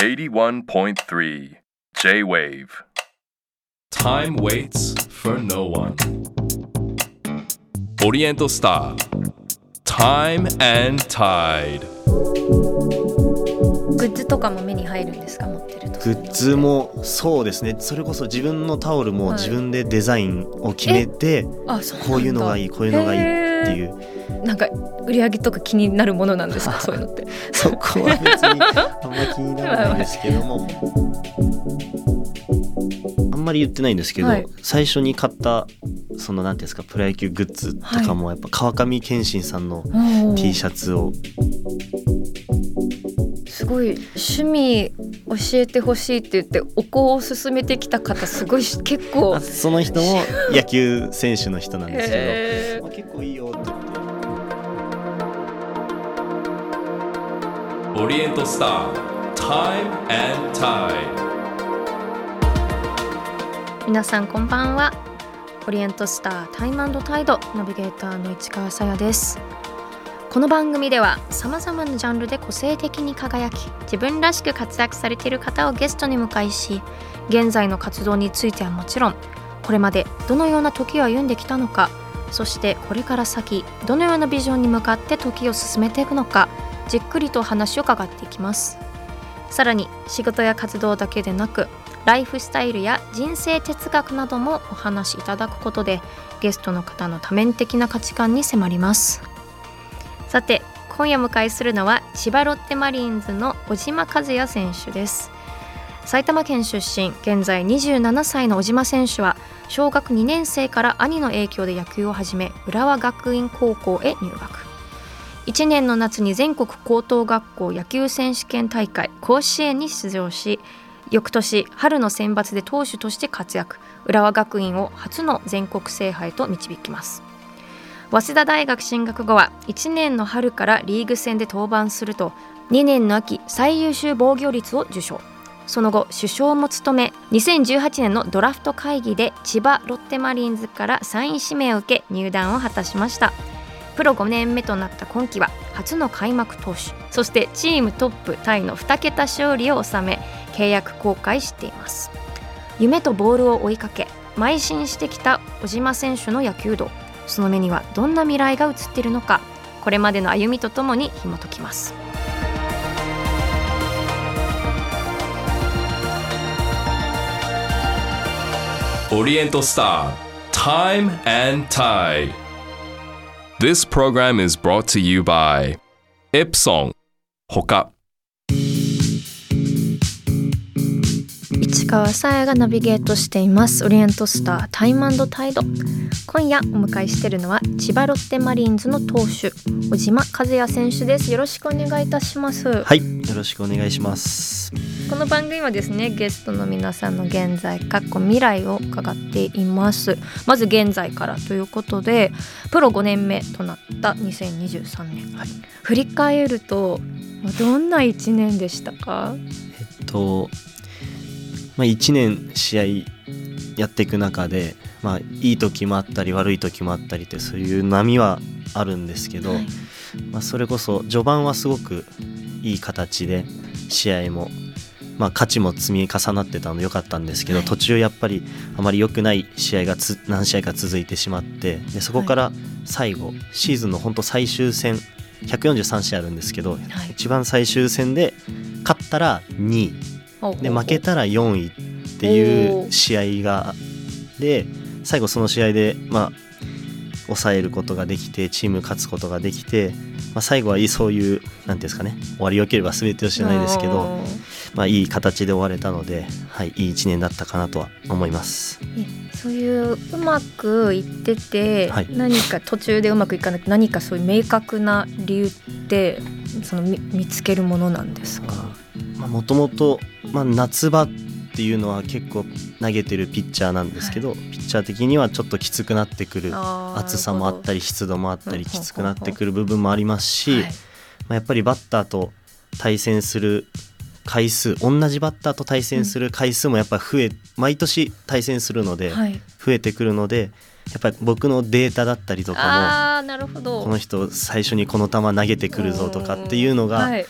81.3 J-Wave. Time waits for no one. Oriental Star. Time and Tide. グッズとかも目に入るんですか持ってると。グッズもそうですね。それこそ自分のタオルもはい。自分でデザインを決めて、あそうなんだ。こういうのがいいこういうのがいいっていう。なんか売り上げとか気になるものなんですか？そういうのって。そこは別にあんま気にならないんですけども。あんまり言ってないんですけど、はい。最初に買ったそのなんていうんですかプロ野球グッズとかもやっぱ川上憲伸さんの T シャツをすごい趣味教えてほしいって言ってお香を勧めてきた方すごいし結構あその人も 野球選手の人なんですけへど、まあ、結構いいよって言って Oriental Star. Time and Tide. 皆さんこんばんはオリエントスタータイムタイドナビゲーターの市川さやですこの番組ではさまざまなジャンルで個性的に輝き自分らしく活躍されている方をゲストに迎えし現在の活動についてはもちろんこれまでどのような時を歩んできたのかそしてこれから先どのようなビジョンに向かって時を進めていくのかじっくりとお話を伺っていきます。さらに仕事や活動だけでなくライフスタイルや人生哲学などもお話しいただくことでゲストの方の多面的な価値観に迫ります。さて今夜迎えするのは千葉ロッテマリーンズの小島和也選手です。埼玉県出身現在27歳の小島選手は小学2年生から兄の影響で野球を始め浦和学院高校へ入学。1年の夏に全国高等学校野球選手権大会甲子園に出場し翌年春の選抜で投手として活躍。浦和学院を初の全国制覇へと導きます。早稲田大学進学後は1年の春からリーグ戦で登板すると2年の秋最優秀防御率を受賞。その後首相も務め2018年のドラフト会議で千葉ロッテマリーンズから3位指名を受け入団を果たしました。プロ5年目となった今季は初の開幕投手そしてチームトップタイの2桁勝利を収め契約更改しています。夢とボールを追いかけ邁進してきた小島選手の野球道。その目にはどんな未来が映っているのかこれまでの歩みとともに紐解きます「Oriental Star. Time and Tide. This program is brought to you by Ipsong. Hoka. 市川さやがナビゲートしています。オリエントスタータイムタイド。今夜お迎えしているのは千葉ロッテマリーンズの投手小島和也選手です。よろしくお願いいたします。はいよろしくお願いします。この番組はですねゲストの皆さんの現在過去未来を伺っています。まず現在からということでプロ5年目となった2023年、はい。振り返るとまあどんな1年でしたか？えっと、まあ、1年試合やっていく中で、まあ、いい時もあったり悪い時もあったりってそういう波はあるんですけど、はい。まあ、それこそ序盤はすごくいい形で試合も、まあ、勝ちも積み重なってたの良かったんですけど、はい。途中やっぱりあまり良くない試合がつ何試合か続いてしまってでそこから最後、シーズンの本当最終戦143試合あるんですけど、はい。一番最終戦で勝ったら2位で負けたら4位っていう試合がで最後その試合でまあ抑えることができてチーム勝つことができて、まあ、最後はそういうなんていうんですかね終わりよければ全てを知らないですけど、まあ、いい形で終われたので、はい、いい1年だったかなとは思います。そういううまくいってて、はい。何か途中でうまくいかなくて何かそういう明確な理由ってその見見つけるものなんですか、もともと夏場っていうのは結構投げてるピッチャーなんですけど、ピッチャー的にはちょっときつくなってくる暑さもあったり湿度もあったりきつくなってくる部分もありますし、はい。まあ、やっぱりバッターと対戦する回数同じバッターと対戦する回数もやっぱ増え毎年対戦するのではい、増えてくるのでやっぱり僕のデータだったりとかもこの人最初にこの球投げてくるぞとかっていうのがはい。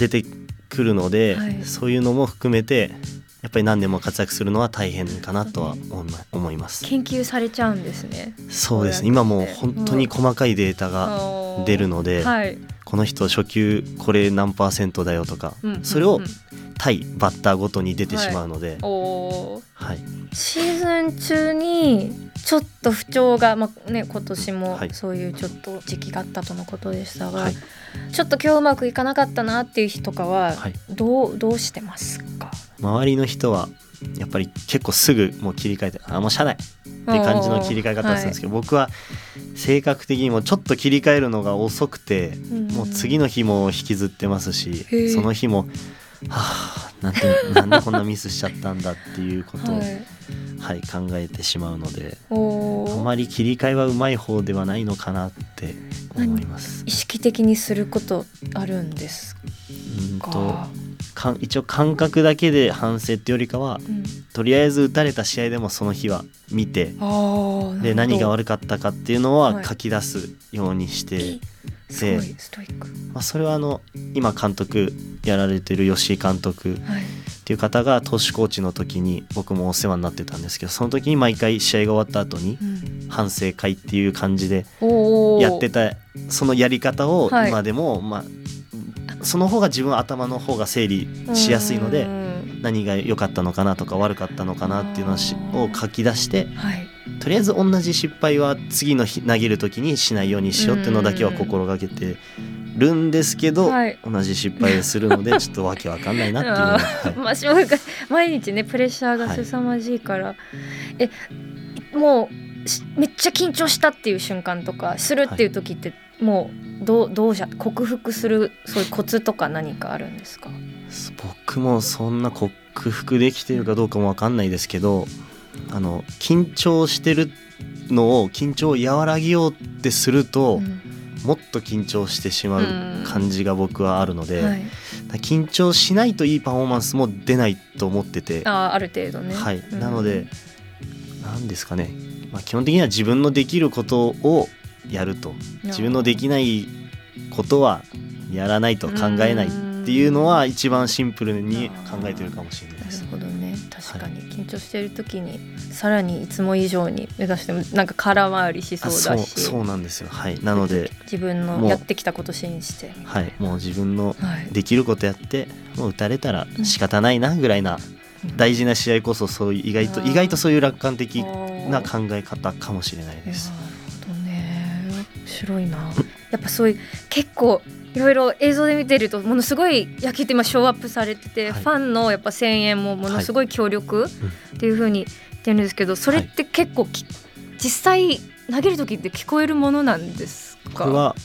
出てくるので、はい。そういうのも含めてやっぱり何年も活躍するのは大変かなとは思います。研究されちゃうんですね。そうですね。今もう本当に細かいデータが出るので、はい。この人初球これ何パーセントだよとか、うん。うんうんそれを対バッターごとに出てしまうので、おー。はい。シーズン中にちょっと不調が、まあね、今年もはい。そういうちょっと時期があったとのことでしたが、はい。ちょっと今日うまくいかなかったなっていう日とかははい。どうどうしてますか？周りの人はやっぱり結構すぐもう切り替えてあもうしゃあないっていう感じの切り替え方をするんですけど、僕は性格的にもちょっと切り替えるのが遅くて、もう次のの日も引きずってますしその日もはあなんでなんでこんなミスしちゃったんだっていうことを、ははいい、考えてしまうのであまり切り替えはうまい方ではないのかなって思います。意識的にすることあるんですうんとか。一応感覚だけで反省ってよりかはうん、とりあえず打たれた試合でもその日は見てで何がる悪かったかっていうのははい書き出すようにして、ほどすごいストイック。まあ、それはあの今監督やられてる吉井監督はい。っていう方が投手コーチの時に僕もお世話になってたんですけどその時に毎回試合が終わった後にうん。反省会っていう感じでやってたそのやり方をはい。今でも、まあその方が自分は頭の方が整理しやすいのでうん何が良かったのかなとか悪かったのかなっていうのを書き出してはい。とりあえず同じ失敗は次の日投げる時にしないようにしようっていうのだけは心がけてるんですけど、はい。同じ失敗をするのでちょっとわけわかんないなっていうのは、はい毎日ねプレッシャーが凄まじいから、えもうしめっちゃ緊張したっていう瞬間とかするっていう時って、もうどうどうじゃ克服するそういうコツとか何かあるんですか？僕もそんな克服できてるかどうかもわかんないですけどあの緊張してるのを緊張を和らげようってすると、うん。もっと緊張してしまう感じが僕はあるので、はい、緊張しないといいパフォーマンスも出ないと思ってて、あーある程度ね。はい、うん。なので何ですかね、まあ、基本的には自分のできることをやると。自分のできないことはやらないと考えないっていうのは一番シンプルに考えてるかもしれないなるです。ほどね。確かに。緊張している時にさらにいつも以上に目指してもなんか空回りしそうあそうだしそうなんですよ。はい。なので、自分のやってきたこと信じて。はい、もう自分のはい。できることやってもう打たれたら仕方ないなぐらいな大事な試合こそそういう意外と意外とそういう楽観的なな考え方かもしれないなるです。白いな。やっぱそういう結構いろいろ映像で見てるとものすごい野球って今ショーアップされてて、はい。ファンのやっぱ声援もものすごい強力っていう風に言ってるんですけどそれって結構き、実際投げる時って聞こえるものなんですか？これは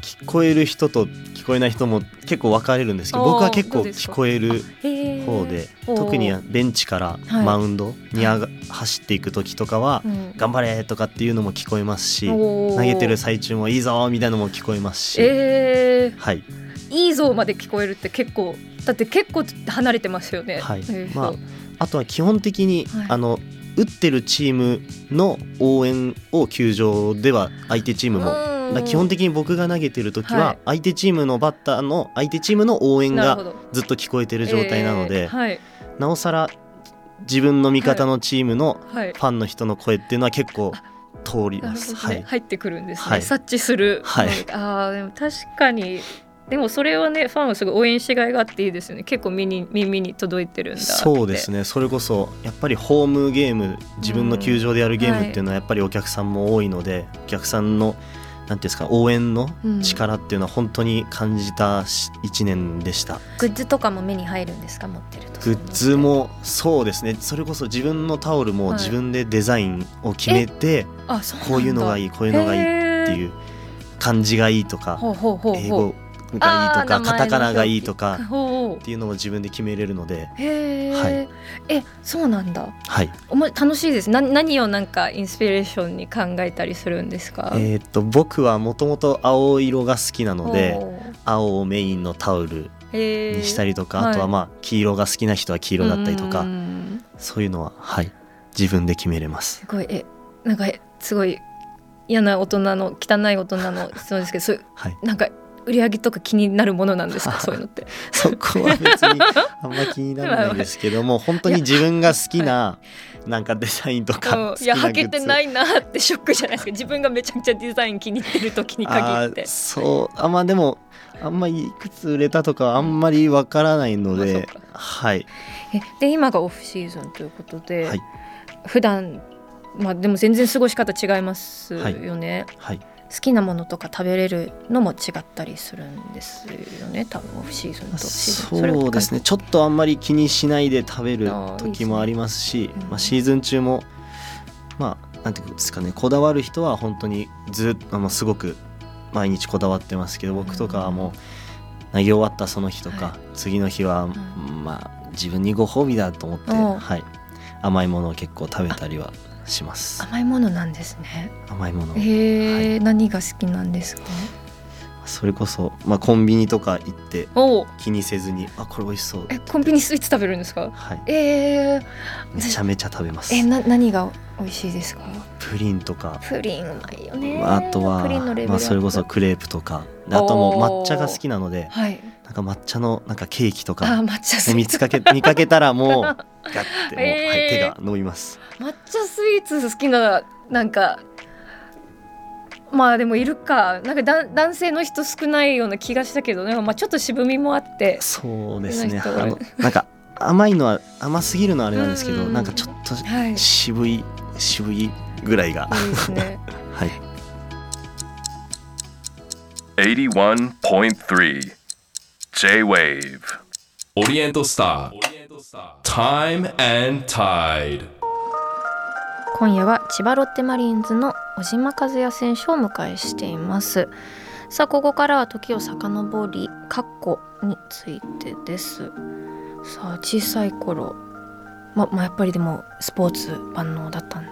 聞こえる人と聞こえない人も結構分かれるんですけど僕は結構聞こえる方で特にベンチからはいマウンドに上が走っていく時とかはうん「頑張れ!」とかっていうのも聞こえますし投げてる最中も「いいぞ!」みたいなのも聞こえますし、えー、はい、いいぞまで聞こえるって結構だって結構離れてますよね。はいえーまああとは基本的に、はいあの打ってるチームの応援を球場では相手チームもだ基本的に僕が投げてる時ははい。相手チームのバッターの相手チームの応援がずっと聞こえてる状態なので、えーはい。なおさら自分の味方のチームのはい。ファンの人の声っていうのは結構通ります。はい、入ってくるんですね、はい。察知する、はい。ああでも確かに。でもそれはねファンはすごい応援しがいがあっていいですよね。結構耳に耳に届いてるんだそうですね。それこそやっぱりホームゲーム自分の球場でやるゲームっていうのはやっぱりお客さんも多いので、お客さんのなんていうんですか応援のうん。力っていうのは本当に感じたし一年でした。グッズとかも目に入るんですか持ってると。グッズもそうですね。それこそ自分のタオルもはい。自分でデザインを決めて、あそうなんだ。こういうのがいいこういうのがいいってういう漢字がいいとか英語がいいとかカタカナがいいとかっていうのも自分で決めれるので、はい。えそうなんだ。はい。おも楽しいです。な何をなんかインスピレーションに考えたりするんですか？えーっと僕はもともと青色が好きなので青をメインのタオルにしたりとか、はいあとはまあ黄色が好きな人は黄色だったりとうかん。そういうのははい。自分で決めれます。すごい。えなんかえすごい嫌な大人の汚い大人の質問ですけどそうはい。なんか売り上げとか気になるものなんですか？そういうのって。そこは別にあんま気にならないんですけど も本当に自分が好きななんかデザインとかいや履けてないなってショックじゃないですか。自分がめちゃくちゃデザイン気に入ってる時に限って。そう。あまあでもあんまりいくつ売れたとかはあんまりわからないので、はい。えで今がオフシーズンということで、はい。普段まあでも全然過ごし方違いますよね、はい好きなものとか食べれるのも違ったりするんですよね。多分オフシーズンとそうですね。ちょっとあんまり気にしないで食べる時もありますしうん。まあ、シーズン中もまあなんていうんですかね。こだわる人は本当にずっとあのすごく毎日こだわってますけど僕とかはもう投げ終わったその日とか、はい。次の日は、ん。まあ自分にご褒美だと思って、はい、甘いものを結構食べたりはします。甘いものなんですね。甘いもの。をへえ、何が好きなんですか？それこそ、まあ、コンビニとか行って気にせずにあこれ美味しそう。えコンビニスイーツ食べるんですか？はい。えー、めちゃめちゃ食べます。えな何が美味しいですか？プリンとか。プリンうまいよね。あとはまあ、それこそクレープとか。であとも抹茶が好きなのではい。なんか抹茶のなんかケーキとあか抹茶見つかけ見かけたらもう ガッてもう、えーはい、手が伸びます。抹茶スイーツ好きななんかまあでもいるか。なんかだ男性の人少ないような気がしたけどね、まあ、ちょっと渋みもあってそうですね。あのなんか甘いのは甘すぎるのはあれなんですけどうん。なんかちょっとはい。いい渋い渋いぐらいが。ですね。はい。81.3 J-Wave オリエントスター Time and Tide. 今夜は千葉ロッテマリーンズの小島和也選手をお迎えしています。さあここからは時を遡り過去についてです。さあ小さい頃ままあやっぱりでもスポーツ万能だったん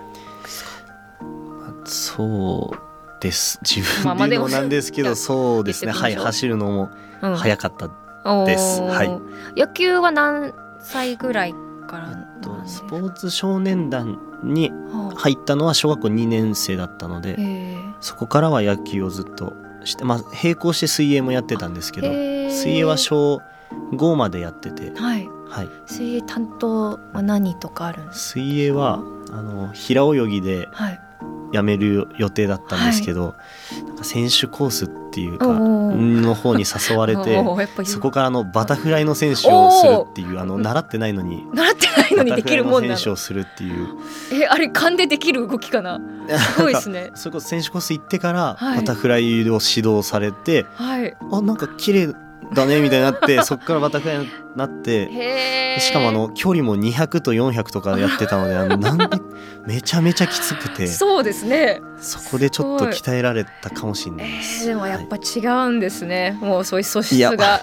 そうです 自まあまあでも分で言うのもなんですけど、いやそうですね。はい走るのもうん。早かった、です。はい。野球は何歳ぐらいからなんですスポーツ少年団にはあ入ったのは小学校2年生だったので、え。そこからは野球をずっとしてまあ並行して水泳もやってたんですけど、ー水泳は小5までやってて、はい。はい、水泳担当は何とかあるんです水泳はあの平泳ぎではいやめる予定だったんですけど、なんか選手コースっていうかの方に誘われて そこからあのバタフライの選手をするっていうあの習ってないのに習ってないのにできるもんな選手をするっていう。えあれ勘でできる動きかな？すごいですね。それこそ選手コース行ってからはい。バタフライを指導されて、はい。あなんか綺麗だねみたいになって そこからバタフライになってしかもあの距離も200と400とかやってたのであのなんでめちゃめちゃきつくて。そうですね。そこでちょっと鍛えられたかもしれないでえす。ーでもやっぱは違うんですね、もうそういう素質が。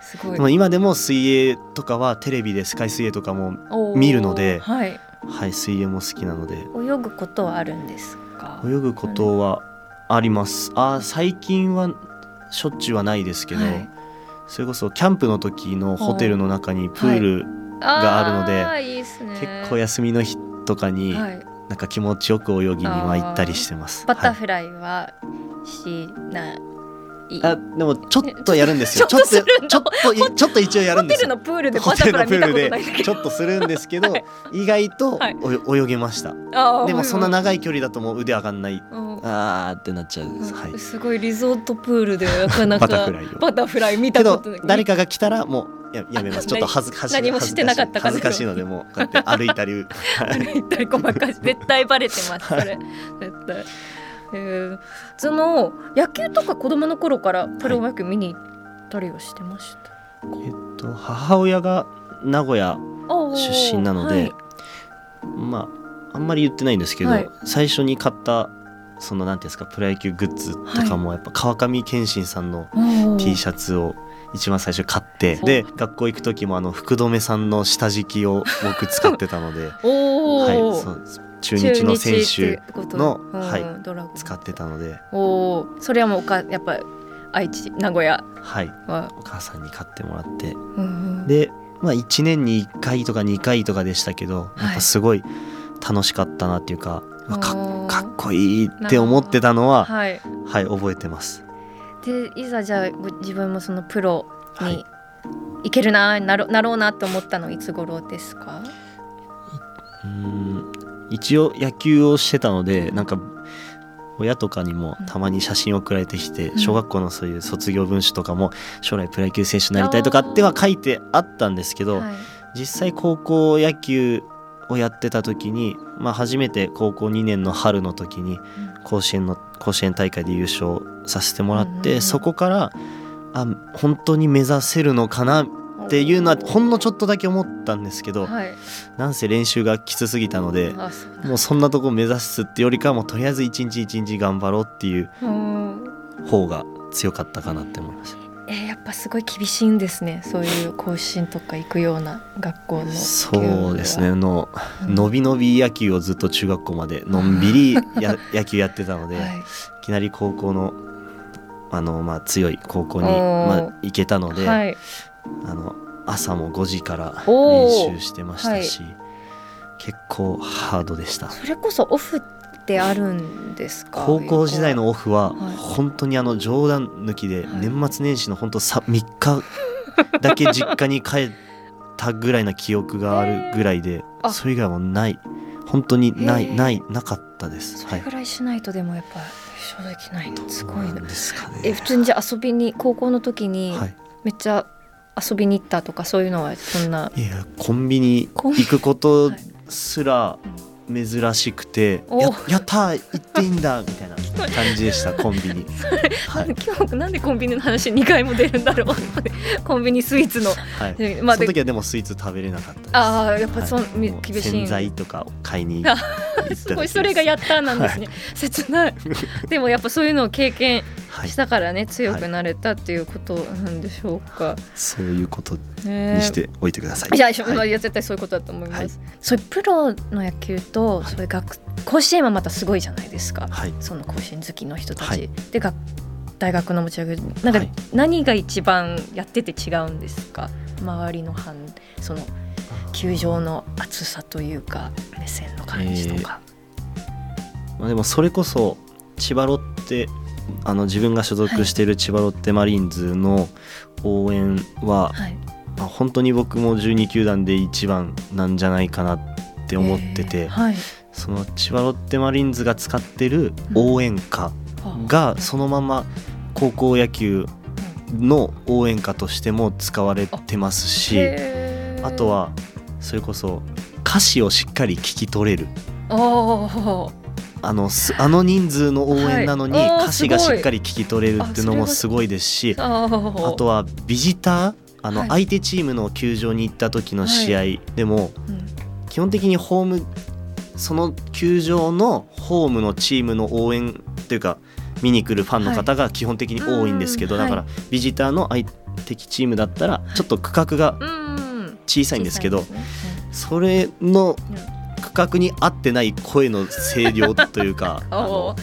すごい。でも今でも水泳とかはテレビでスカイ水泳とかも見るのではい。はい水泳も好きなので。泳ぐことはあるんですか？泳ぐことはあります。あ最近はしょっちゅうはないですけど、はい。それこそキャンプの時のホテルの中にプール、があるのであーいいですね。結構休みの日とかにはい、なんか気持ちよく泳ぎには行ったりしてます。はい。バタフライはしない、あでもちょっとやるんですよ。ちょっとちょっとちょっと一応やるんですよ。ホテルのプールでホバタフライちょっとするんですけど、はい意外と泳げました。あーでもそんな長い距離だともう腕上がんない。うんあーってなっちゃう。はい。すごいリゾートプールでなかなかバタフライをバタフライ見たことない誰かが来たらもうややめます。あちょっと恥ずかしい。何もしてなかったかな恥ずかしいのでもうこうやって歩いたり。はい歩いたりごまかし絶対バレてますそれ絶対、えー。その野球とか子供の頃からプロ野球見に行ったりはしてました、えっと母親が名古屋出身なので、はい。まああんまり言ってないんですけど、はい。最初に買ったそのなんていうんですかプロ野球グッズとかもやっぱ川上憲伸さんの T シャツを一番最初買ってで学校行く時もあの福留さんの下敷きを僕使ってたので、おはい、ーそう中日の選手のうん。はいドラゴン。使ってたので、おーそれはもうおかやっぱ愛知名古屋。はい、は、お母さんに買ってもらって。うんうん。で、まあ、1年に1回とか2回とかでしたけどやっぱすごい楽しかったなっていうか、まあかかっこいいって思ってたのは、はい。はい覚えてます。でいざじゃあ自分もそのプロにい。けるな、なろなろうなと思ったのいつ頃ですか？うん一応野球をしてたのでなんか親とかにもたまに写真送られてきて、小学校のそういう卒業文集とかも将来プロ野球選手になりたいとかっては書いてあったんですけど、はい。実際高校野球をやってた時に、まあ、初めて高校2年の春の時に甲子園の甲子園大会で優勝させてもらって、そこからあ本当に目指せるのかなっていうのはほんのちょっとだけ思ったんですけど、はい。なんせ練習がきつすぎたのでもうそんなとこ目指すってよりかはもうとりあえず一日一日頑張ろうっていううん。方が強かったかなって思いました。えーやっぱすごい厳しいんですね。そういう甲子園とか行くような学校のそうですね。のうん。伸び伸び野球をずっと中学校までのんびり や野球やってたので、はい。い、きなり高校のあの、まあ、強い高校に、まあ、行けたので、はいあの朝も5時から練習してましたし、結構ハードでした。それこそオフってあるんですか？高校時代のオフははい。本当にあの冗談抜きではい。年末年始の本当さ3日だけ実家に帰ったぐらいな記憶があるぐらいであ。それ以外はもうない。本当にないないなかったです。はい。それぐらいしないとでもやっぱ一緒できない。のすごいな。ですかね。え普通にじゃあ遊びに高校の時にはい。めっちゃ遊びに行ったとかそういうのはそんな？いやコンビニ行くことはい。すら珍しくて、お。ややったー行っていいんだみたいな 感じでしたコンビニ。はい、今日なんでコンビニの話2回も出るんだろう。コンビニスイーツの。はい。でまあで。その時はでもスイーツ食べれなかったです。ああやっぱそん、はい厳しい。洗剤とかを買いに すごいそれがやったなんですね、切ない。でもやっぱそういうのを経験はいしたからね、強くなれたっていうことなんでしょうか、そういうことねにしておいてください。いや、いはい。や絶対そういうことだと思います、はい。そういうプロの野球と、はい。そういう学甲子園はまたすごいじゃないですか、はい。その甲子園好きの人たち、はい。でが大学の持ち上げなんかはい。何が一番やってて違うんですか？周りの反その球場の厚さというか目線の感じとか、まあ、でもそれこそ千葉ロッテあの自分が所属している千葉ロッテマリーンズの応援は、はい。まあ、本当に僕も12球団で一番なんじゃないかなって思ってて、えーはい。その千葉ロッテマリーンズが使ってる応援歌がそのまま高校野球の応援歌としても使われてますしあとはそれこそ歌詞をしっかり聞き取れるあのすあの人数の応援なのに歌詞がしっかり聞き取れるっていうのもすごいですしあとはビジターあのはい。相手チームの球場に行った時の試合でもうん。基本的にホームその球場のホームのチームの応援というか見に来るファンの方が基本的に多いんですけど、うんだからビジターの相敵チームだったらちょっと区画がうん小さいんですけど、それのうん区画に合ってない声の声量というか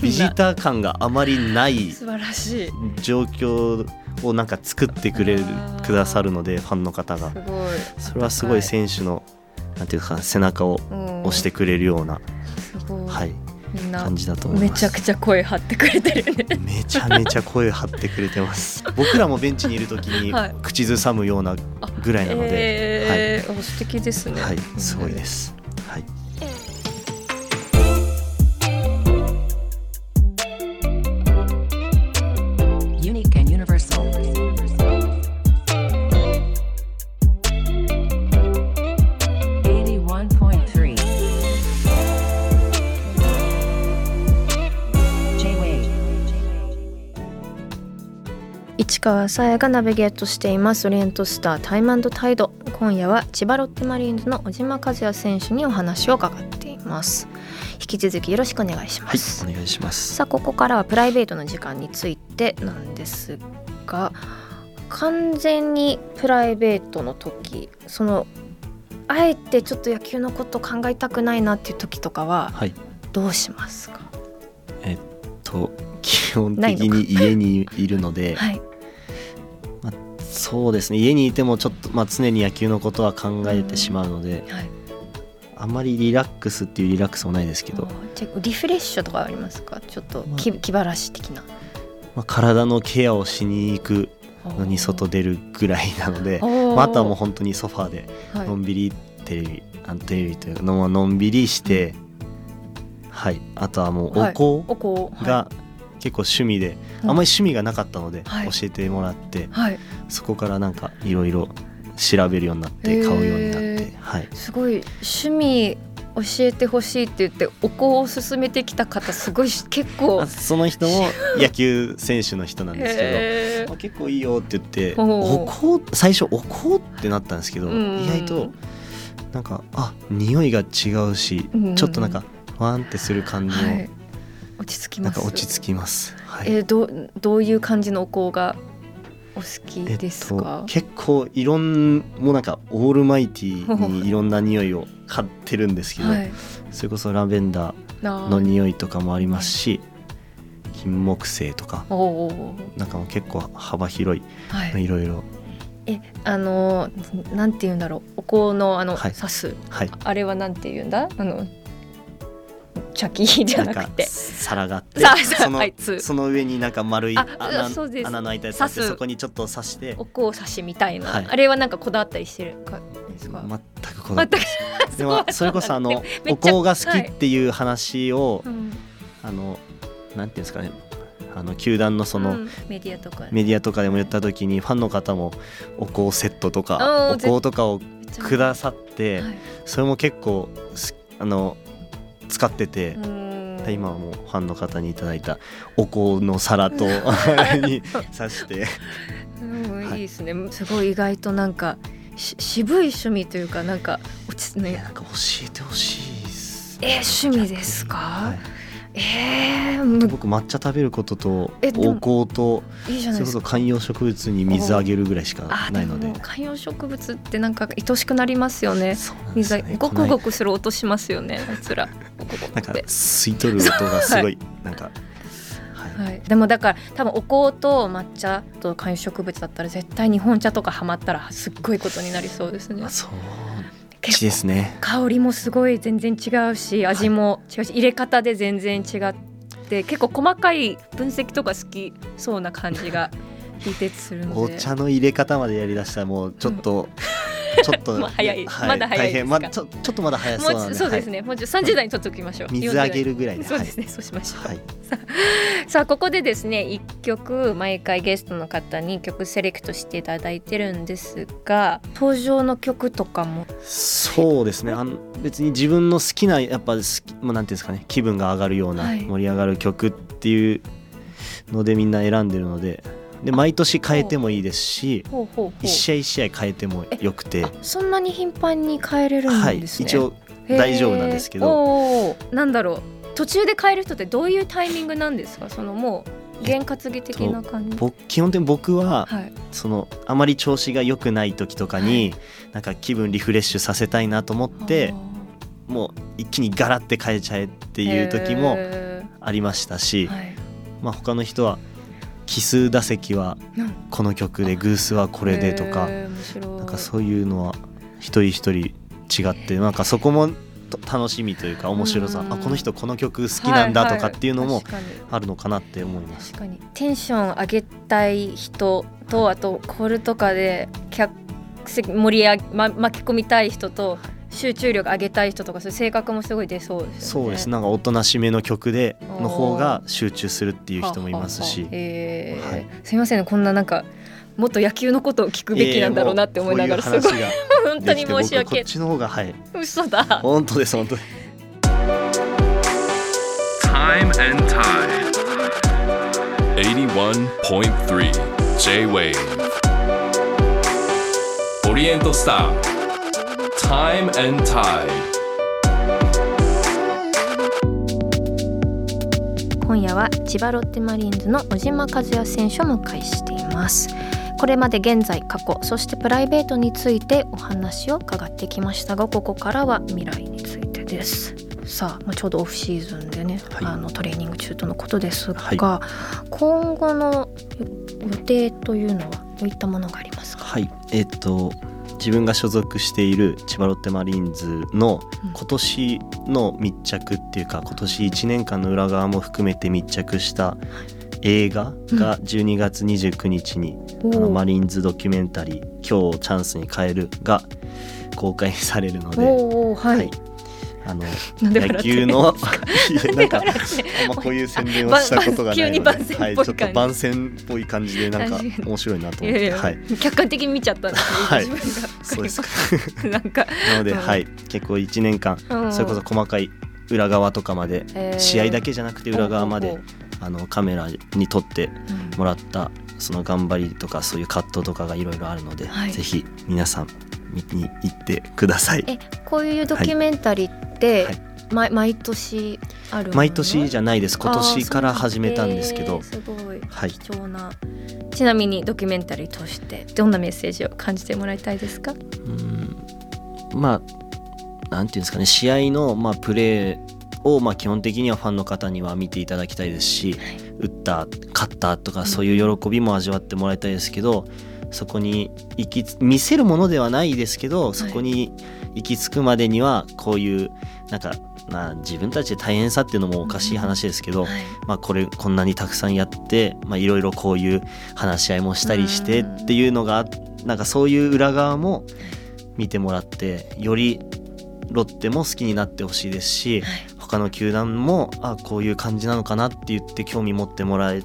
ビジター感があまりない素晴らしい。状況をなんか作ってくれるくださるのでファンの方が。それはすごい選手のなんていうか背中を押押してくれるような、はい、感じだと思います。めちゃくちゃ声張ってくれてるね。めちゃめちゃ声張ってくれてます。僕らもベンチにいる時にはい。口ずさむようなぐらいなので、えーお素敵ですね。はいすごいです、市川さやがナビゲートしています。オリエントスタータイムタイド。今夜は千葉ロッテマリーンズの小島和也選手にお話を伺っています。引き続きよろしくお願いしまはいす、お願いしますさあここからはプライベートの時間についてなんですが完全にプライベートの時そのあえてちょっと野球のこと考えたくないなっていう時とかははい。どうしますか？えっと基本的に家にいるので、はいそうですね。家にいてもちょっと、まあ、常に野球のことは考えてしまうので、はい。あんまりリラックスっていうリラックスもないですけど、リフレッシュとかありますか？ちょっと気,、気晴らし的な。ままあ、体のケアをしに行くのに外出るぐらいなので、まあ、あとはもう本当にソファーではい。のんびりテレビ、あのテレビというかののんびりして、はい。あとはもうはい。お香おこうが結構趣味で、うん。あんまり趣味がなかったので、はい。教えてもらってはい。そこからなんかいろいろ調べるようになって買うようになって、はい、すごい趣味教えてほしいって言ってお香を勧めてきた方すごいし結構。あその人も 野球選手の人なんですけへど。あ結構いいよって言ってお香最初お香ってなったんですけどうん。意外となんかあ匂いが違うしうん。ちょっとなんかワンってする感じのはい、落ち着きなんますか落ち着きます。はい。えーどうどういう感じのお香がお好きですか、結構いろんもうなんかオールマイティーにいろんな匂いを買ってるんですけど、はい。それこそラベンダなーの匂いとかもありますし金木犀とかなんかもう結構幅広いはい。いろいろ。えあのーなんて言うんだろう。お香のあの、はい。刺すはい。あれはなんて言うんだ？あの茶器じゃなくて。皿があってそのその上になんか丸いあ穴穴の開いたやつあそこにちょっと刺して。お香刺しみたいな、はい。あれはなんかこだわったりしてるかですか、全くこだわってでもそれこそあのお香が好きっていう話を、うん。あのなんていうんですかね。あの球団のその、うん。メディアとか。メディアとかでも言った時にファンの方もお香セットとかお香とかをくださってはい。それも結構すあの使っててう、ん。今はもうファンの方にいただいたお香の皿と に刺して。うんはい。いいですね、すごい意外となんかし渋い趣味というかなんか落ち着ねなんか教えてほしいえ趣味ですか、はいえー、む僕抹茶食べることとお香とそれこそ観葉植物に水あげるぐらいしかあないので。観葉植物ってなんか愛しくなりますよね。水ねごくごくする音しますよねあいつら。なんか吸い取る音がすごい なんかはい。はい、でもだから多分お香と抹茶と観葉植物だったら絶対日本茶とかハマったらすっごいことになりそうですね。あそう結ですね。香りもすごい全然違うし味も違うし入れ方で全然違って結構細かい分析とか好きそうな感じが聞いてするので。お茶の入れ方までやりだしたらもうちょっと、ちょっと、まあ早いはまだ早いですか？まちょちょっとまだ早そうもなんでうそうですね、はいもうちょ30代に取っておきましょう。水あげ40るぐらいそうですね、そうしましょう、はい、は いさあここでですね1曲毎回ゲストの方に曲セレクトしていただいてるんですが登場の曲とかも？そうですね。あの別に自分の好きなやっぱ好きもうなんていうんですかね。気分が上がるようなはい。盛り上がる曲っていうのでみんな選んでるのでで毎年変えてもいいですし一試合一試合変えてもよくて。あそんなに頻繁に変えれるはいんですね、一応へー大丈夫なんですけど。なんだろう。途中で変える人ってどういうタイミングなんですか？そのもう験担ぎ的な感じ、僕基本的に僕ははい。そのあまり調子が良くない時とかに、なんか気分リフレッシュさせたいなと思ってもう一気にガラって変えちゃえっていう時もへありましたし、ーはい。まあ、他の人は奇数打席はうん。この曲で偶数はこれでとかなんかそういうのは一人一人違ってなんかそこもと楽しみというか面白さ。うんあこの人この曲好きなんだとかっていうのもあるのかなって思います。確かに。テンション上げたい人とあとコールとかで客席盛り上げ、ま、巻き込みたい人と集中力上げたい人とかそういう性格もすごい出そうですよね。そうです。なんかおとなしめの曲での方が集中するっていう人もいますし。はえー。はい。すいませんねこんななんかもっと野球のことを聞くべきなんだろうなって思いながらすごい。本当に申し訳。ない僕こっちの方がはい。嘘だ。本当です本当 Time and Tide. 81.3 J-Wave オリエントスター Time and Tide. 今夜は千葉ロッテマリーンズの小島和也選手を迎えしています。これまで現在過去そしてプライベートについてお話を伺ってきましたがここからは未来についてです。さあまあちょうどオフシーズンでね、はい。あのトレーニング中とのことですが、はい今後の予定というのはどういったものがありますか？はい。えっ、と自分が所属している千葉ロッテマリーンズのうん今年の密着っていうか今年1年間の裏側も含めて密着した映画が12月29日に、おーあのマリーンズドキュメンタリー「今日をチャンスに変える」が公開されるので、おおはい、あのなんで野球のなんかあんまこういう宣伝をしたことがないのばで、はい、ちょっと番宣っぽい感じでなんか面白いなといやいや、思って、はい、客観的に見ちゃったんですね、はい。自分が。そうです。か。なんか、なので、うん。はい、結構1年間、うん。それこそ細かい裏側とかまで、えー。試合だけじゃなくて裏側まであのカメラに撮ってもらったその頑張りとかそういう葛藤とかがいろいろあるので、はい。ぜひ皆さん見に行ってください。えこういうドキュメンタリーって、はい。毎毎年ある毎年じゃないです。今年から始めたんですけど。すごい。はい。貴重な、ちなみにドキュメンタリーとしてどんなメッセージを感じてもらいたいですか？うん。まあなんていうんですかね。試合の、まあ、プレーを、まあ、基本的にはファンの方には見ていただきたいですし、打った勝ったとかそういう喜びも味わってもらいたいですけど、そこに行きつ見せるものではないですけどそこに行き着くまでにはこういうなんか、まあ、自分たちで大変さっていうのもおかしい話ですけど、はい。まあ、これこんなにたくさんやってまあいろいろこういう話し合いもしたりしてうん。っていうのがあなんかそういう裏側も見てもらってよりロッテも好きになってほしいですしはい。他の球団もあこういう感じなのかなって言って興味持ってもらえる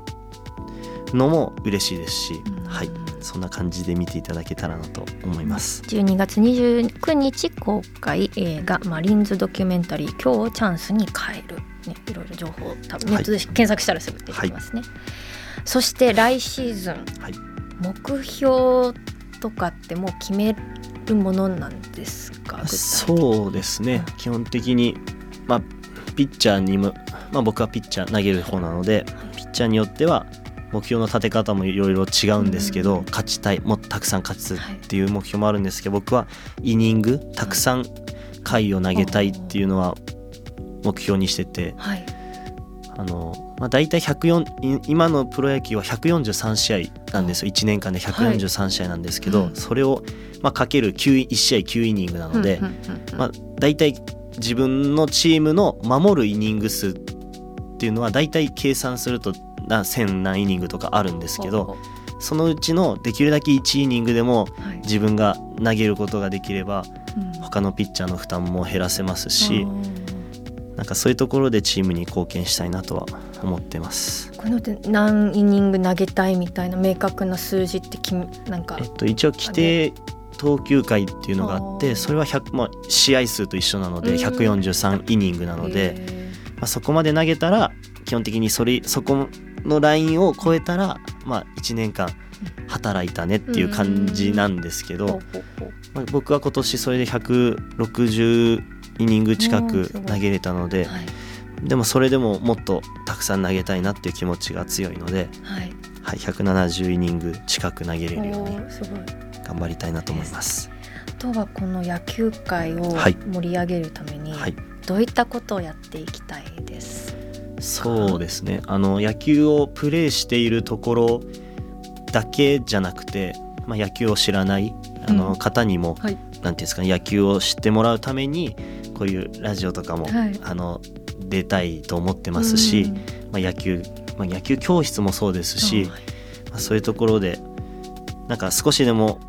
のも嬉しいですしうん。はいそんな感じで見ていただけたらなと思います。12月29日公開映画「マリーンズドキュメンタリー今日をチャンスに変える」ね、いろいろ情報多分ネットで検索したらすぐ出てきますね、そして来シーズンはい。目標とかってもう決めるものなんですか？そうですね。基本的に、まあ、ピッチャーにも、まあ、僕はピッチャー投げる方なのでピッチャーによっては目標の立て方もいろいろ違うんですけど、うん。勝ちたいもっとたくさん勝つっていう目標もあるんですけど僕はイニングたくさん回を投げたいっていうのは目標にしててはい。あの、まあ、大体104い今のプロ野球は143試合なんですよ。1年間で143試合なんですけど、はい。それを、まあ、かける9 1試合9イニングなので。まあ、大体自分のチームの守るイニング数っていうのは大体計算するとな1000何イニングとかあるんですけどほそのうちのできるだけ1イニングでも自分が投げることができればうん。他のピッチャーの負担も減らせますしあなんかそういうところでチームに貢献したいなとは思ってます。ーこの何イニング投げたいみたいな明確な数字ってきなんか。えっと、一応規定投球回っていうのがあってそれは100、まあ、試合数と一緒なのでうん。143イニングなので。へまあ、そこまで投げたら基本的にそれそこのラインを超えたら、まあ、1年間働いたねっていう感じなんですけど、まあ、僕は今年それで160イニング近うんく投げれたのではい。でもそれでももっとたくさん投げたいなっていう気持ちが強いので、はい。はい、170イニング近く投げれるように頑張りたいなと思います。あとはこの野球界をはい。盛り上げるためにはい。どういったことをやっていきたいです？そうですね。あの野球をプレーしているところだけじゃなくて、まあ、野球を知らないあうん。の方にも、はい。なんていうんですかね野球を知ってもらうためにこういうラジオとかも、はい。あの出たいと思ってますし、うん。まあ、野球、まあ、野球教室もそうですし、はい。まあ、そういうところでなんか少しでも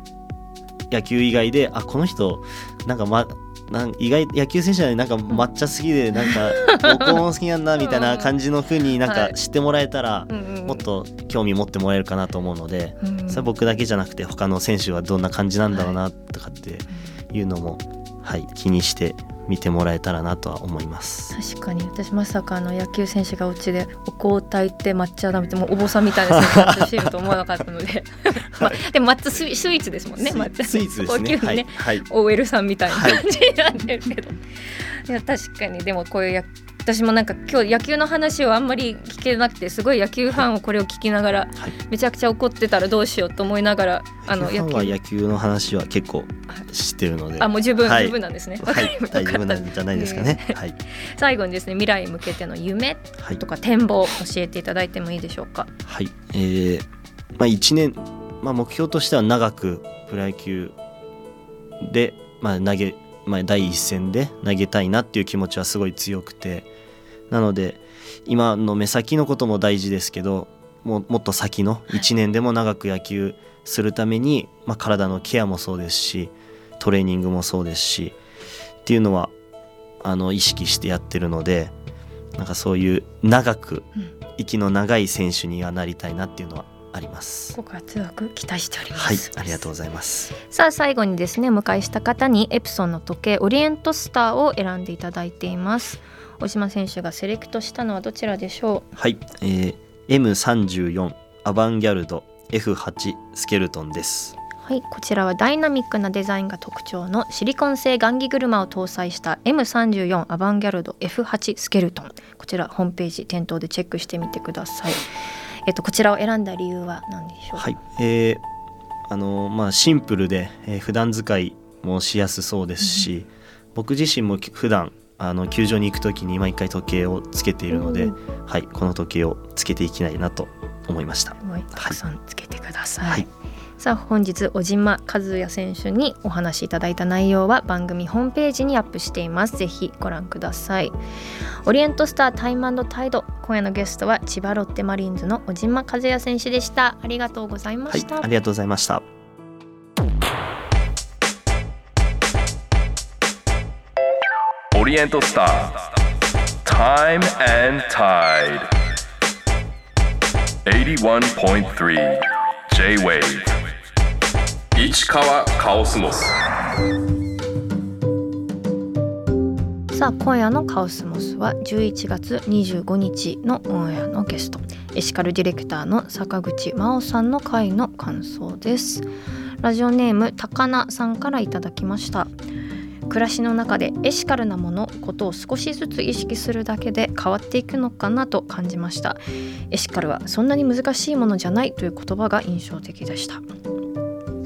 野球以外であこの人なんか、ま、なん意外野球選手なのになんか抹茶好きでなんか お香も好きなんだみたいな感じの風になんはい。か知ってもらえたらもっと興味持ってもらえるかなと思うのでうんそれは僕だけじゃなくて他の選手はどんな感じなんだろうなとかってい。うのも、はい、気にして見てもらえたらなとは思います。確かに。私まさかあの野球選手がうちでお香を炊いて抹茶食べてもうお坊さんみたいな生活してると思わなかったので、まあ、でも抹茶スイーツですもんね。抹茶スイーツですね。高級にね、はい、はい。OL さんみたいな感じになってるけど、い、や確かに。でもこういうや私もなんか今日野球の話をあんまり聞けなくてすごい野球ファンをこれを聞きながらはい。めちゃくちゃ怒ってたらどうしようと思いながらあのファンは野球。の話は結構知ってるので。あもう十分、はい。十分なんですね。はい。大丈夫なんじゃないですかね。はい、最後にですね未来に向けての夢はい。と、か展望を教えていただいてもいいでしょうか？はい、えー、まあ一年、まあ目標としては長くプロ野球で、まあ投げ、まあ第一線で投げたいなっていう気持ちはすごい強くて、なので今の目先のことも大事ですけど、ももっと先の1年でも長く野球するために、まあ、体のケアもそうですしトレーニングもそうですしっていうのはあの意識してやってるのでなんかそういう長く息の長い選手にはなりたいなっていうのはあります。ご活躍期待しております。はい、ありがとうございます。さあ最後にですねお迎えした方にエプソンの時計オリエントスターを選んでいただいています大島選手がセレクトしたのはどちらでしょはい、えー、M34 アバンギャルド F8 スケルトンです。うはいこちらはダイナミックなデザインが特徴のシリコン製雁木車を搭載した M34 アバンギャルド F8 スケルトンこちらホームページ店頭でチェックしてみてくださいえっとこちらを選んだ理由は何でしょう？はい、えー、あのーまあシンプルで、えー普段使いもしやすそうですし、僕自身も普段あの球場に行く時に毎回時計をつけているので、うんはい、この時計をつけていきたいなと思いました。はい、たくさんつけてください。はいさあ本日小島和也選手にお話しいただいた内容は番組ホームページにアップしています。ぜひご覧ください。オリエントスタータイムタイド今夜のゲストは千葉ロッテマリーンズの小島和也選手でした。ありがとうございまはいし、た。ありがとうございました。オリエントスター Time and Tide 81.3 J-Wave 市川カオスモス。さあ今夜のカオスモスは11月25日のオンエアのゲスト。エシカルディレクターの坂口真央さんの回の感想です。ラジオネーム高菜さんからいただきました。暮らしの中でエシカルなものことを少しずつ意識するだけで変わっていくのかなと感じました。エシカルはそんなに難しいものじゃないという言葉が印象的でした。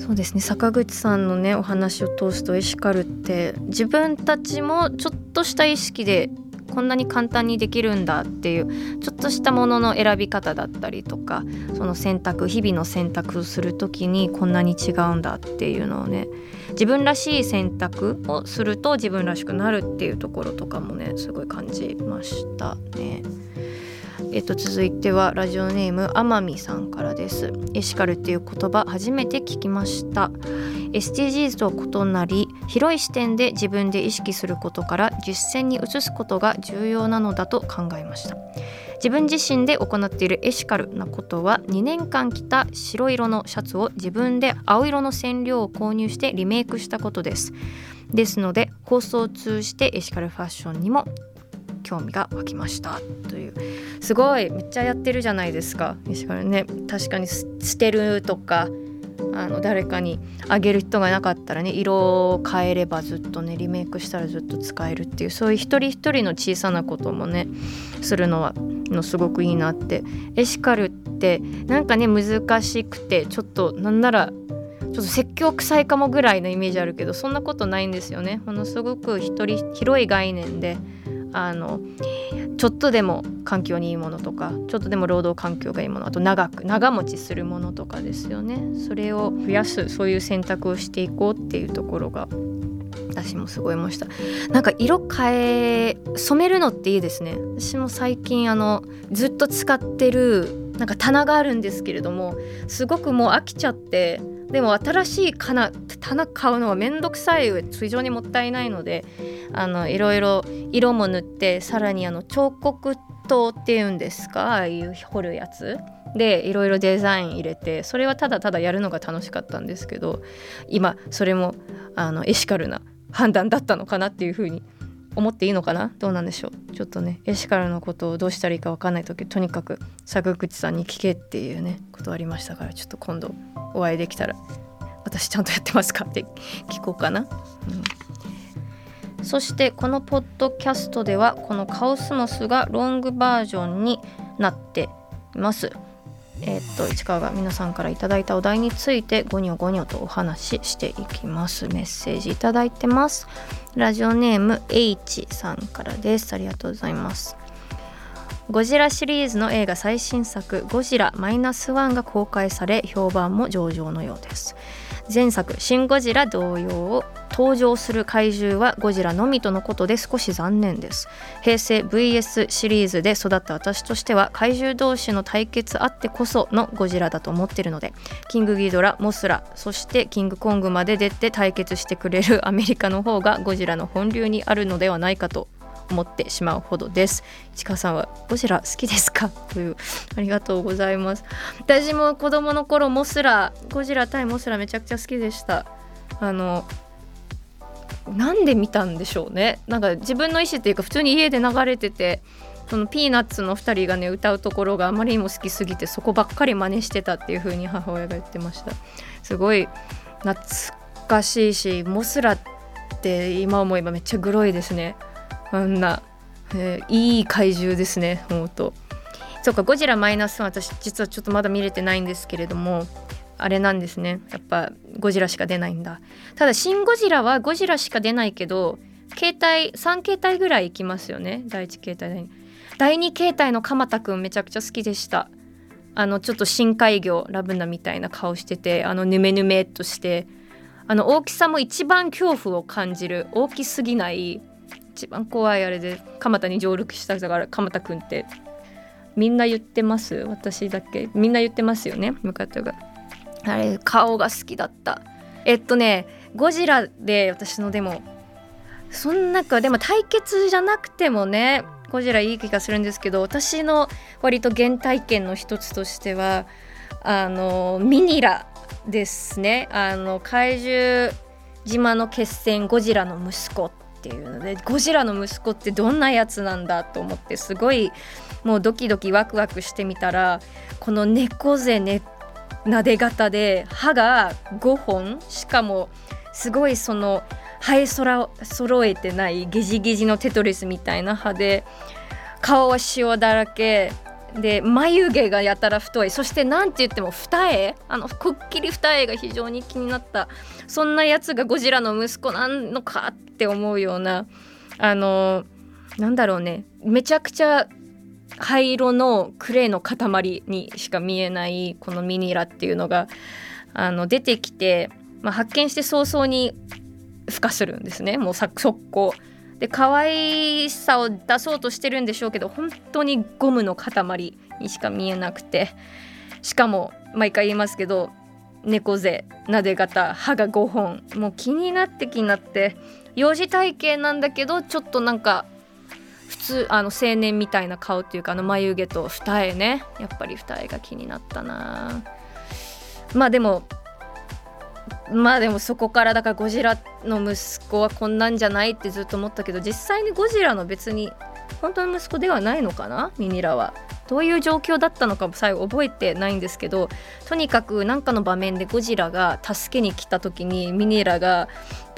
そうですね坂口さんのねお話を通すとエシカルって自分たちもちょっとした意識でこんなに簡単にできるんだっていうちょっとしたものの選び方だったりとかその選択日々の選択をする時にこんなに違うんだっていうのをね自分らしい選択をすると自分らしくなるっていうところとかもねすごい感じましたね。えっと、続いてはラジオネーム天海さんからです。エシカルっていう言葉初めて聞きました。SDGs と異なり広い視点で自分で意識することから実践に移すことが重要なのだと考えました。自分自身で行っているエシカルなことは2年間着た白色のシャツを自分で青色の染料を購入してリメイクしたことです。ですので放送を通じてエシカルファッションにも興味が湧きました。という。すごい。めっちゃやってるじゃないですか。エシカルね。確かに捨てるとかあの誰かにあげる人がなかったらね色を変えればずっとねリメイクしたらずっと使えるっていうそういう一人一人の小さなこともねするのはのすごくいいなって。エシカルってなんかね難しくてちょっとなんならちょっと説教臭いかもぐらいのイメージあるけどそんなことないんですよね。ものすごく一人広い概念であのちょっとでも環境にいいものとかちょっとでも労働環境がいいものあと長く長持ちするものとかですよね。それを増やすそういう選択をしていこうっていうところが私もすごい思いました。なんか色変え染めるのっていいですね。私も最近あのずっと使ってるなんか棚があるんですけれどもすごくもう飽きちゃってでも新しい棚棚買うのはめんどくさい上非常にもったいないのであのいろいろ色も塗ってさらにあの彫刻刀っていうんですかああいう彫るやつ。でいろいろデザイン入れてそれはただただやるのが楽しかったんですけど今それもあのエシカルな判断だったのかなっていうふうに思っていいのかな？どうなんでしょう？ちょっとねエシカルのことをどうしたらいいか分かんない時とにかく坂口さんに聞けっていうねことありましたからちょっと今度お会いできたら。私ちゃんとやってますか？って聞こうかな、うん、そしてこのポッドキャストではこのカオスモスがロングバージョンになっています。えーっと市川が皆さんからいただいたお題についてゴニョゴニョとお話ししていきます。メッセージいただいてます。ラジオネーム H さんからです。ありがとうございます。ゴジラシリーズの映画最新作「ゴジラマイナスワンが公開され評判も上々のようです。前作「シン・ゴジラ」同様登場する怪獣はゴジラのみとのことで少し残念です。平成 VS シリーズで育った私としては怪獣同士の対決あってこそのゴジラだと思ってるのでキングギドラモスラそしてキングコングまで出て対決してくれるアメリカの方がゴジラの本流にあるのではないかと思ってしまうほどです。市川さんはゴジラ好きですか？というありがとうございます。私も子供の頃モスラゴジラ対モスラめちゃくちゃ好きでした。あのなんで見たんでしょうね。なんか自分の意思っていうか普通に家で流れててそのピーナッツの2人がね歌うところがあまりにも好きすぎてそこばっかり真似してたっていう風に母親が言ってました。すごい懐かしいしモスラって今思えばめっちゃグロいですね。あんな、えー、いい怪獣ですね思うとそうかゴジラマイナス1私実はちょっとまだ見れてないんですけれどもあれなんですね。やっぱゴジラしか出ないんだ。ただシン・ゴジラはゴジラしか出ないけど携帯3形態ぐらいいきますよね。第1形態第2形態の鎌田くんめちゃくちゃ好きでした。あのちょっと深海魚ラブナみたいな顔しててあのヌメヌメっとしてあの大きさも一番恐怖を感じる大きすぎない一番怖いあれで蒲田に上陸したから蒲田くんって。みんな言ってます？私だけ。みんな言ってますよね？向かってがあれ顔が好きだった。えっとねゴジラで私のでもそんなかでも対決じゃなくてもねゴジラいい気がするんですけど私の割と原体験の一つとしてはあのミニラですね。あの怪獣島の決戦ゴジラの息子っていうのでゴジラの息子ってどんなやつなんだと思ってすごいもうドキドキワクワクしてみたらこの猫背ねなで型で歯が5本しかもすごいその生えそら揃えてないゲジゲジのテトリスみたいな歯で顔は塩だらけで眉毛がやたら太いそして何て言っても二重あのこっきり二重が非常に気になったそんなやつがゴジラの息子なんのかって思うようなあのなんだろうね。めちゃくちゃ灰色のクレーの塊にしか見えないこのミニラっていうのがあの出てきて、まあ、発見して早々に孵化するんですね。もう速攻。で可愛さを出そうとしてるんでしょうけど本当にゴムの塊にしか見えなくて。しかも毎回言いますけど猫背なで型歯が5本。もう気になって気になって。幼児体型なんだけどちょっとなんか普通あの青年みたいな顔っていうかあの眉毛と二重ね。やっぱり二重が気になったな。まあでもまあでもそこからだからゴジラの息子はこんなんじゃないってずっと思ったけど実際にゴジラの別に本当の息子ではないのかな？ミニラは。どういう状況だったのかも最後覚えてないんですけどとにかく何かの場面でゴジラが助けに来た時にミニラが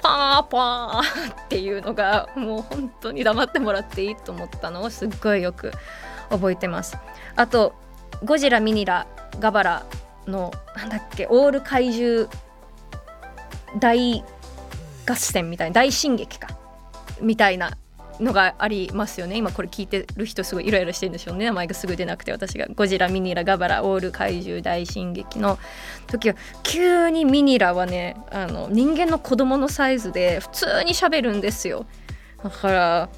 パーパーっていうのがもう本当に黙ってもらっていいと思ったのをすっごいよく覚えてます。あとゴジラミニラガバラのなんだっけオール怪獣大合戦みたいな大進撃かみたいなのがありますよね。今これ聞いてる人すごいイライラしてるんでしょうね。名前がすぐ出なくて私がゴジラミニラガバラオール怪獣大進撃の時は急にミニラはねあの人間の子供のサイズで普通にしゃべるんですよ。だから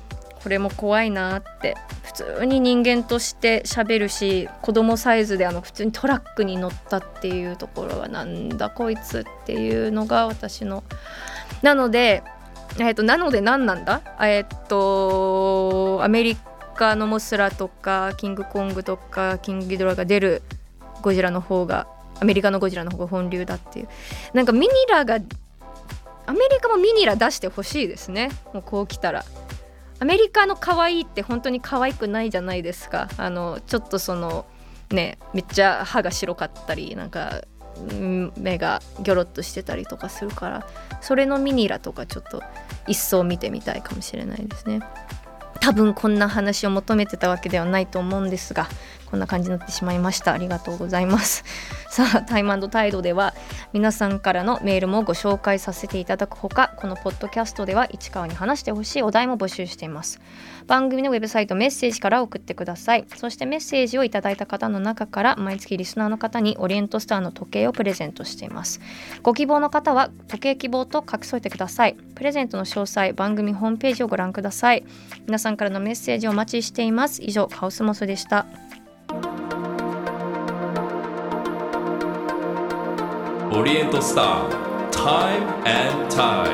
これも怖いなって。普通に人間として喋るし子供サイズであの普通にトラックに乗ったっていうところはなんだこいつっていうのが私の。なのでえっとなので何なんだ？えっとアメリカのモスラとかキングコングとかキングギドラが出るゴジラの方がアメリカのゴジラの方が本流だっていう。なんかミニラがアメリカもミニラ出してほしいですね。もうこう来たら。アメリカの可愛いって本当に可愛くないじゃないですか。あのちょっとそのねめっちゃ歯が白かったりなんか目がギョロッとしてたりとかするからそれのミニラとかちょっと一層見てみたいかもしれないですね。多分こんな話を求めてたわけではないと思うんですがこんな感じになってしまいました。ありがとうございます。さあタイムタイドでは皆さんからのメールもご紹介させていただくほかこのポッドキャストでは市川に話してほしいお題も募集しています。番組のウェブサイトメッセージから送ってください。そしてメッセージをいただいた方の中から毎月リスナーの方にオリエントスターの時計をプレゼントしています。ご希望の方は時計希望と書き添えてください。プレゼントの詳細番組ホームページをご覧ください。皆さんからのメッセージをお待ちしています。以上カオスモスでした。オリエントスター Time and Tide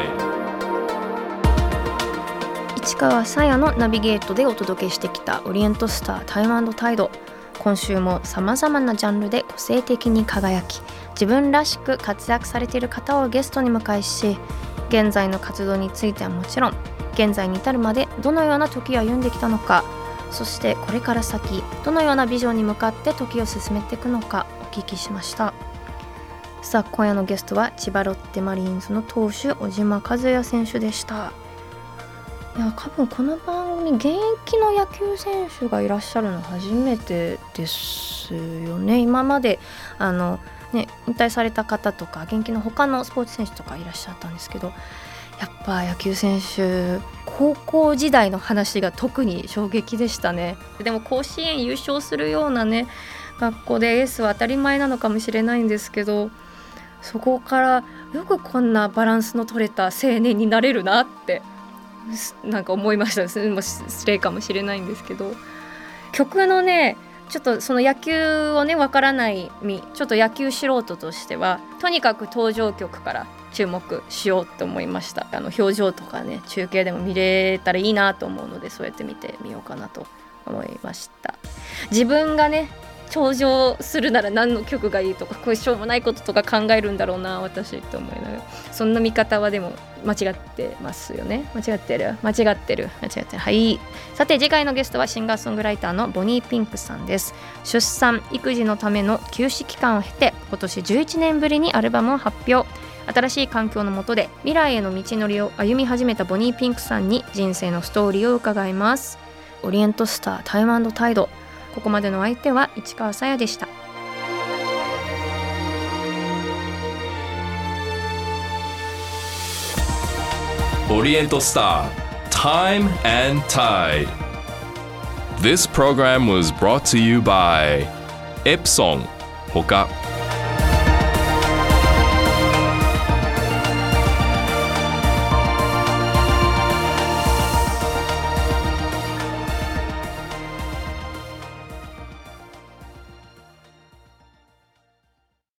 市川さやのナビゲートでお届けしてきたオリエントスタータイムタイド今週もさまざまなジャンルで個性的に輝き自分らしく活躍されている方をゲストに迎えし現在の活動についてはもちろん現在に至るまでどのような時を歩んできたのかそしてこれから先どのようなビジョンに向かって時を進めていくのかお聞きしました。さあ今夜のゲストは千葉ロッテマリーンズの投手小島和也選手でした。いや多分この番組現役の野球選手がいらっしゃるの初めてですよね。今まであのね引退された方とか現役の他のスポーツ選手とかいらっしゃったんですけどやっぱ野球選手高校時代の話が特に衝撃でしたね。でも甲子園優勝するようなね学校でエースは当たり前なのかもしれないんですけどそこからよくこんなバランスの取れた青年になれるなってなんか思いました。失礼かもしれないんですけど。曲のねちょっとその野球をねわからない身ちょっと野球素人としてはとにかく登場曲から注目しようと思いました。あの表情とかね中継でも見れたらいいなと思うのでそうやって見てみようかなと思いました。自分がね頂上するなら何の曲がいいとかこういうしょうもないこととか考えるんだろうな私って思いながら。そんな見方はでも間違ってますよね。間違ってる。間違ってる。間違ってる。はい。さて次回のゲストはシンガーソングライターのボニーピンクさんです。出産育児のための休止期間を経て今年11年ぶりにアルバムを発表。新しい環境の下で未来への道のりを歩み始めたボニーピンクさんに人生のストーリーを伺います。オリエントスタータイムタイド。ここまでの相手は市川さやでしたオリエントスター Time and Tide This program was brought to you by Epson ほか